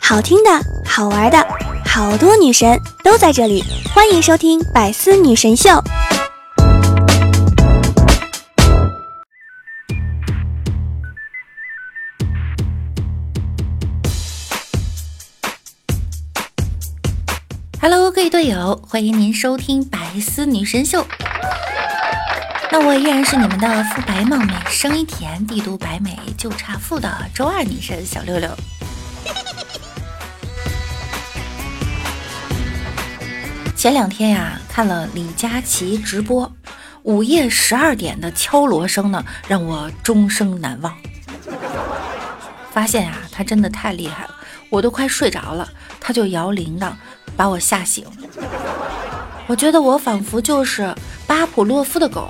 好听的，好玩的，好多女神都在这里，欢迎收听《百思女神秀》。Hello，各位队友，欢迎您收听《百思女神秀》。那我依然是你们的肤白貌美、声音甜、帝都白美就差富的周二女神小六六。前两天呀，看了李佳琦直播，午夜十二点的敲锣声呢，让我终生难忘。发现啊，他真的太厉害了，我都快睡着了，他就摇铃铛，把我吓醒。我觉得我仿佛就是巴甫洛夫的狗。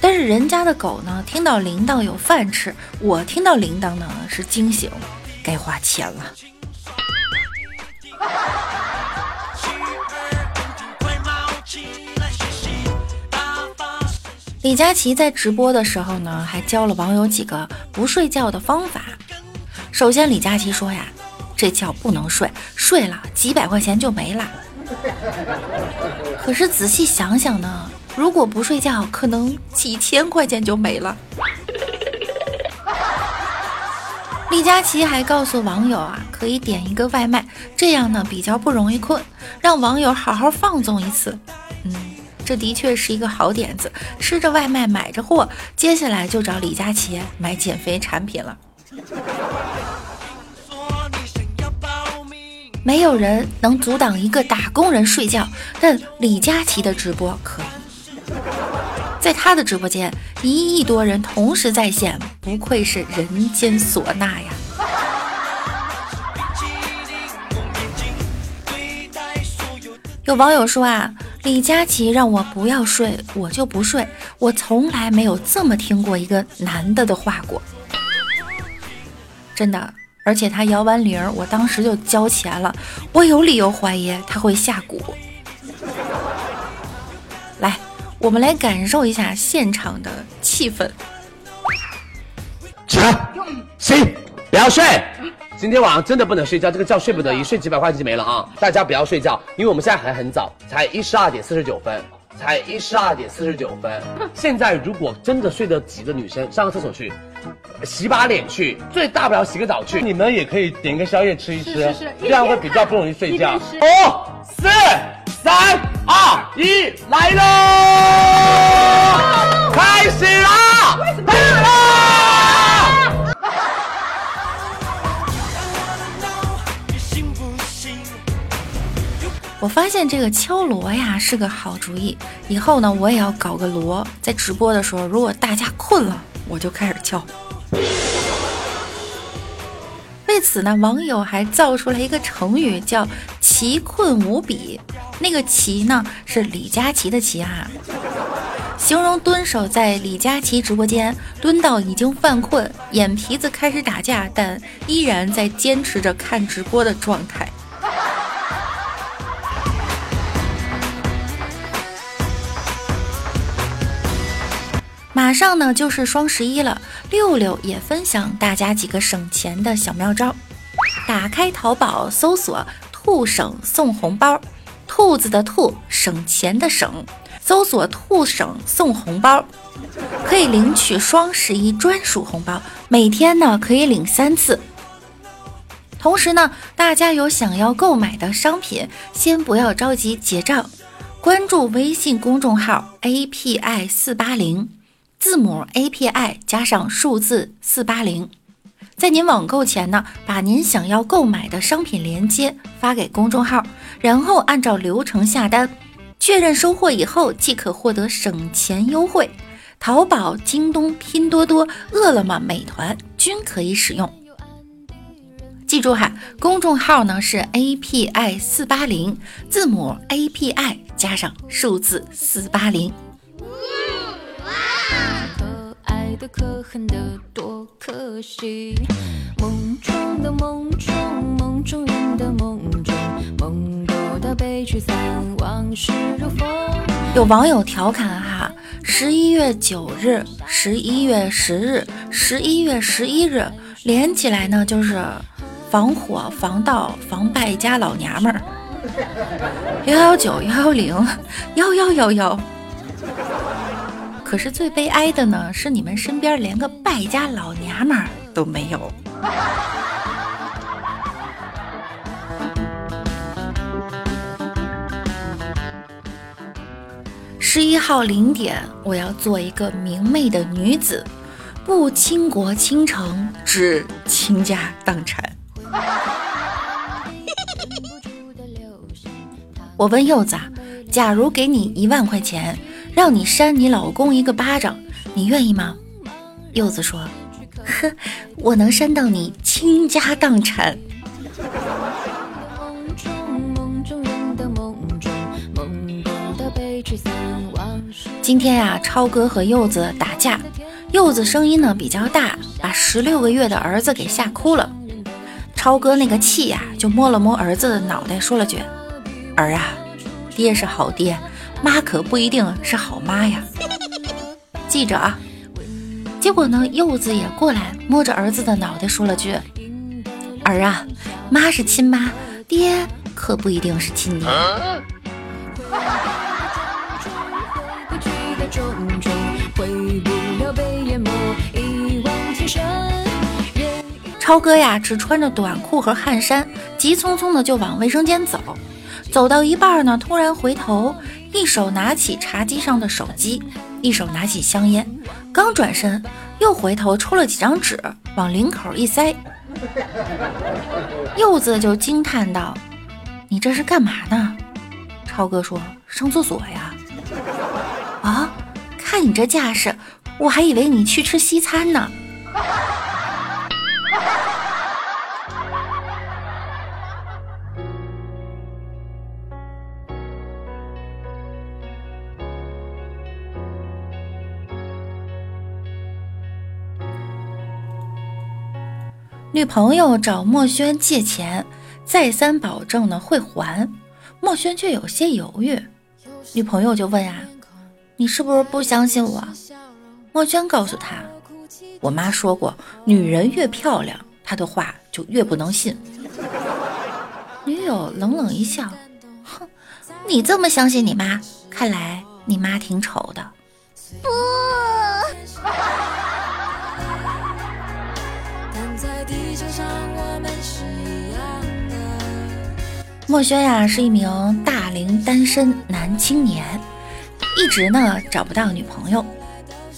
但是人家的狗呢，听到铃铛有饭吃；我听到铃铛呢是惊醒，该花钱了。李佳琦在直播的时候呢，还教了网友几个不睡觉的方法。首先，李佳琦说呀，这觉不能睡，睡了几百块钱就没了。可是仔细想想呢？如果不睡觉，可能几千块钱就没了。李佳琦还告诉网友啊，可以点一个外卖，这样呢比较不容易困，让网友好好放纵一次。嗯，这的确是一个好点子。吃着外卖，买着货，接下来就找李佳琦买减肥产品了。没有人能阻挡一个打工人睡觉，但李佳琦的直播可以。在他的直播间，一亿多人同时在线，不愧是人间唢呐呀！有网友说啊，李佳琦让我不要睡，我就不睡。我从来没有这么听过一个男的的话过，真的。而且他摇完铃，我当时就交钱了。我有理由怀疑他会下蛊。我们来感受一下现场的气氛。起来，醒，不要睡。今天晚上真的不能睡觉，这个觉睡不得，一睡几百块钱就没了啊！大家不要睡觉，因为我们现在还很早，才一十二点四十九分，才一十二点四十九分。现在如果真的睡得急的女生，上个厕所去，洗把脸去，最大不了洗个澡去。你们也可以点个宵夜吃一吃，这样会比较不容易睡觉。五四。三二一，来喽！开始啦！开始啦！我发现这个敲锣呀是个好主意，以后呢我也要搞个锣，在直播的时候，如果大家困了，我就开始敲。为此呢，网友还造出来一个成语，叫“奇困无比”。那个“奇”呢，是李佳琦的“奇”啊，形容蹲守在李佳琦直播间，蹲到已经犯困，眼皮子开始打架，但依然在坚持着看直播的状态。马上呢就是双十一了，六六也分享大家几个省钱的小妙招。打开淘宝，搜索“兔省送红包”，兔子的兔，省钱的省，搜索“兔省送红包”，可以领取双十一专属红包，每天呢可以领三次。同时呢，大家有想要购买的商品，先不要着急结账，关注微信公众号 “api 四八零”。字母 A P I 加上数字四八零，在您网购前呢，把您想要购买的商品链接发给公众号，然后按照流程下单，确认收货以后即可获得省钱优惠。淘宝、京东、拼多多、饿了么、美团均可以使用。记住哈，公众号呢是 A P I 四八零，字母 A P I 加上数字四八零。的可恨的多可惜，梦中的梦中，梦中人的梦中，梦多的悲剧散，往事如风。有网友调侃哈，十一月九日、十一月十日、十一月十一日，连起来呢就是防火、防盗、防败家老娘们儿。幺幺九幺幺零幺幺幺幺。可是最悲哀的呢，是你们身边连个败家老娘们儿都没有。十一号零点，我要做一个明媚的女子，不倾国倾城，只倾家荡产。我问柚子，假如给你一万块钱，让你扇你老公一个巴掌，你愿意吗？柚子说：“呵，我能扇到你倾家荡产。”今天呀，超哥和柚子打架，柚子声音呢比较大，把十六个月的儿子给吓哭了。超哥那个气呀，就摸了摸儿子的脑袋，说了句。儿啊，爹是好爹，妈可不一定是好妈呀。记着啊。结果呢，柚子也过来摸着儿子的脑袋说了句：“儿啊，妈是亲妈，爹可不一定是亲爹。”超哥呀，只穿着短裤和汗衫，急匆匆的就往卫生间走。走到一半呢，突然回头，一手拿起茶几上的手机，一手拿起香烟，刚转身又回头抽了几张纸往领口一塞。柚子就惊叹道：“你这是干嘛呢？”超哥说：“上厕所呀。”啊，看你这架势，我还以为你去吃西餐呢。女朋友找墨轩借钱，再三保证呢会还，墨轩却有些犹豫。女朋友就问啊：“你是不是不相信我？”墨轩告诉他：“我妈说过，女人越漂亮，她的话就越不能信。”女友冷冷一笑：“哼，你这么相信你妈，看来你妈挺丑的。”不。墨轩呀，是一名大龄单身男青年，一直呢找不到女朋友。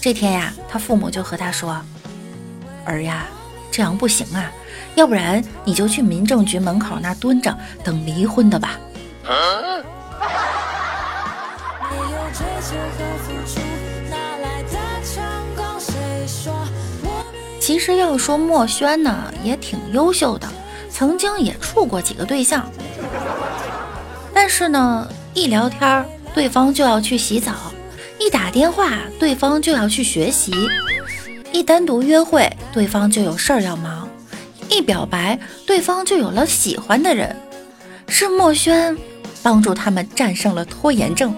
这天呀，他父母就和他说：“儿呀，这样不行啊，要不然你就去民政局门口那蹲着等离婚的吧。”其实要说墨轩呢，也挺优秀的，曾经也处过几个对象。但是呢，一聊天对方就要去洗澡；一打电话，对方就要去学习；一单独约会，对方就有事儿要忙；一表白，对方就有了喜欢的人。是墨轩帮助他们战胜了拖延症，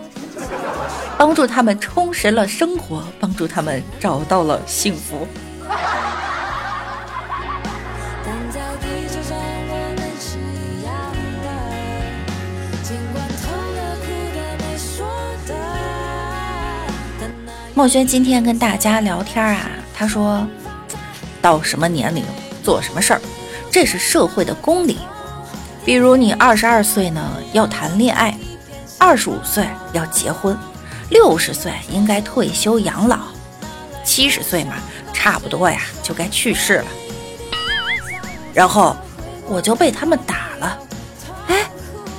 帮助他们充实了生活，帮助他们找到了幸福。墨轩今天跟大家聊天啊，他说到什么年龄做什么事儿，这是社会的公理。比如你二十二岁呢要谈恋爱，二十五岁要结婚，六十岁应该退休养老，七十岁嘛差不多呀就该去世了。然后我就被他们打了，哎，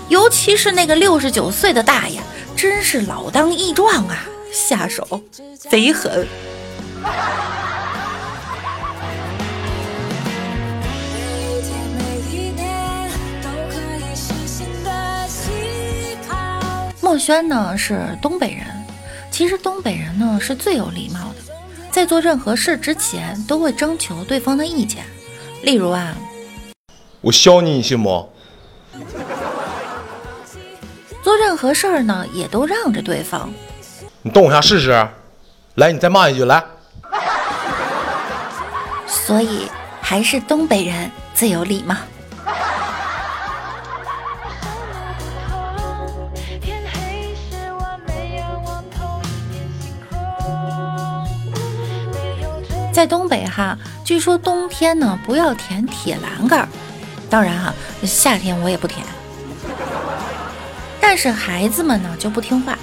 尤其是那个六十九岁的大爷，真是老当益壮啊。下手贼狠。墨轩呢是东北人，其实东北人呢是最有礼貌的，在做任何事之前都会征求对方的意见。例如啊，我削你，你信不？做任何事儿呢也都让着对方。你动我一下试试，来，你再骂一句来。所以还是东北人最有礼貌。在东北哈，据说冬天呢不要舔铁栏杆，当然哈，夏天我也不舔。但是孩子们呢就不听话，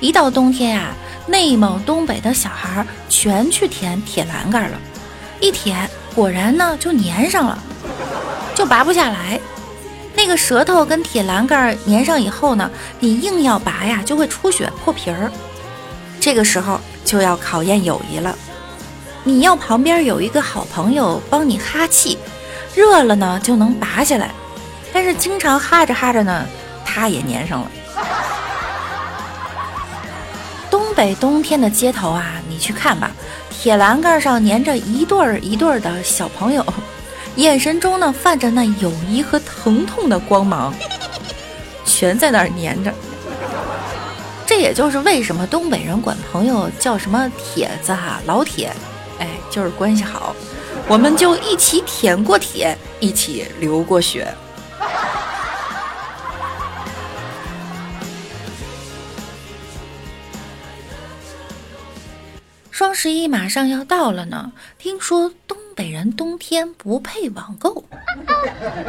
一到冬天呀，内蒙东北的小孩全去舔铁栏杆了，一舔果然呢就粘上了，就拔不下来。那个舌头跟铁栏杆粘上以后呢，你硬要拔呀就会出血破皮儿，这个时候就要考验友谊了。你要旁边有一个好朋友帮你哈气，热了呢就能拔下来。但是经常哈着哈着呢，它也粘上了。东北冬天的街头啊，你去看吧，铁栏杆上粘着一对儿一对儿的小朋友，眼神中呢泛着那友谊和疼痛的光芒，全在那儿粘着。这也就是为什么东北人管朋友叫什么铁子哈，老铁。哎，就是关系好，我们就一起舔过铁，一起流过血。双十一马上要到了呢，听说东北人冬天不配网购。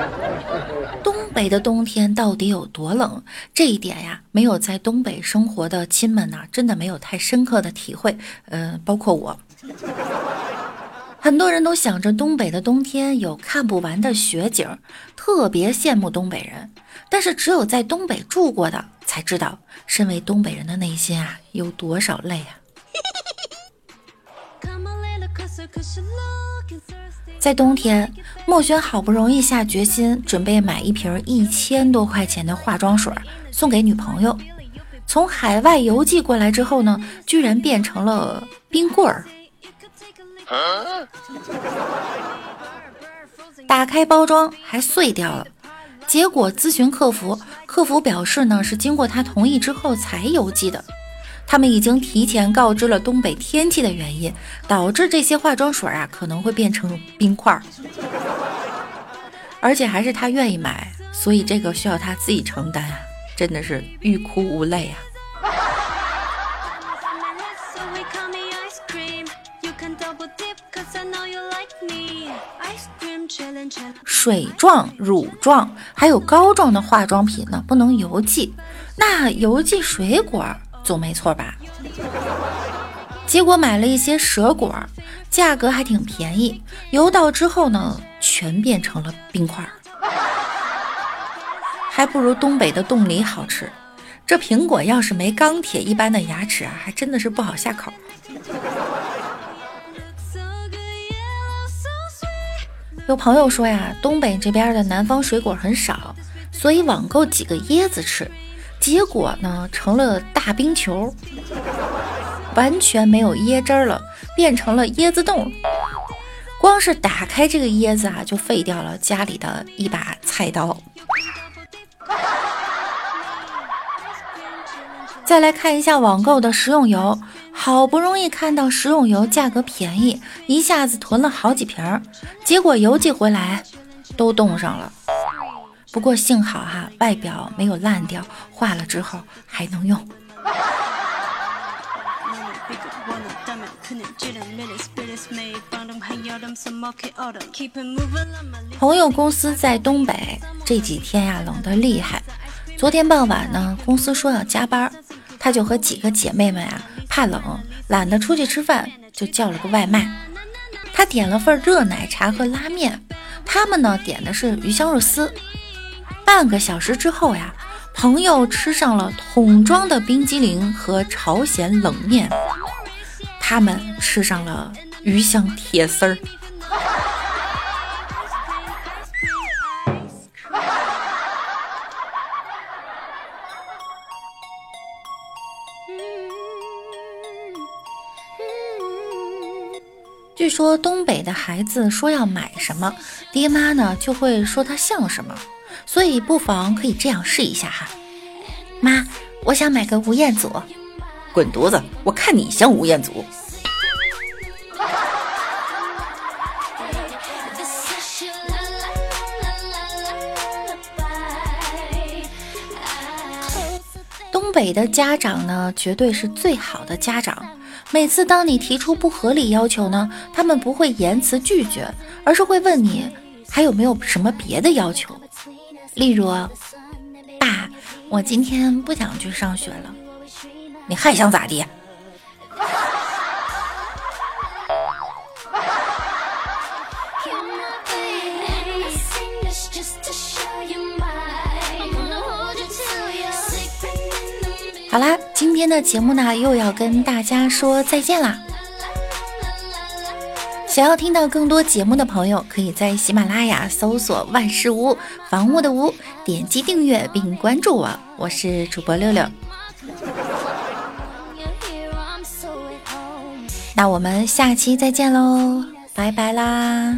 东北的冬天到底有多冷？这一点呀，没有在东北生活的亲们呐，真的没有太深刻的体会。嗯，包括我。很多人都想着东北的冬天有看不完的雪景，特别羡慕东北人。但是只有在东北住过的才知道，身为东北人的内心啊有多少累啊！在冬天，墨轩好不容易下决心准备买一瓶一千多块钱的化妆水送给女朋友，从海外邮寄过来之后呢，居然变成了冰棍儿。打开包装还碎掉了，结果咨询客服，客服表示呢是经过他同意之后才邮寄的。他们已经提前告知了东北天气的原因，导致这些化妆水啊可能会变成冰块儿，而且还是他愿意买，所以这个需要他自己承担啊，真的是欲哭无泪啊。水状、乳状还有膏状的化妆品呢，不能邮寄。那邮寄水果总没错吧？结果买了一些蛇果，价格还挺便宜。邮到之后呢，全变成了冰块，还不如东北的冻梨好吃。这苹果要是没钢铁一般的牙齿啊，还真的是不好下口。有朋友说呀，东北这边的南方水果很少，所以网购几个椰子吃，结果呢成了大冰球，完全没有椰汁了，变成了椰子冻。光是打开这个椰子啊，就废掉了家里的一把菜刀。再来看一下网购的食用油。好不容易看到食用油价格便宜，一下子囤了好几瓶儿，结果邮寄回来都冻上了。不过幸好哈，外表没有烂掉，化了之后还能用。朋友公司在东北，这几天呀冷得厉害。昨天傍晚呢，公司说要加班，他就和几个姐妹们呀。怕冷，懒得出去吃饭，就叫了个外卖。他点了份热奶茶和拉面，他们呢点的是鱼香肉丝。半个小时之后呀，朋友吃上了桶装的冰激凌和朝鲜冷面，他们吃上了鱼香铁丝儿。据说东北的孩子说要买什么，爹妈呢就会说他像什么，所以不妨可以这样试一下哈，妈，我想买个吴彦祖，滚犊子，我看你像吴彦祖。东北的家长呢，绝对是最好的家长，每次当你提出不合理要求呢，他们不会言辞拒绝，而是会问你还有没有什么别的要求。例如，爸，我今天不想去上学了，你还想咋地？好啦，今天的节目呢又要跟大家说再见啦。想要听到更多节目的朋友，可以在喜马拉雅搜索“万事屋”房屋的屋，点击订阅并关注我。我是主播六六，那我们下期再见喽，拜拜啦。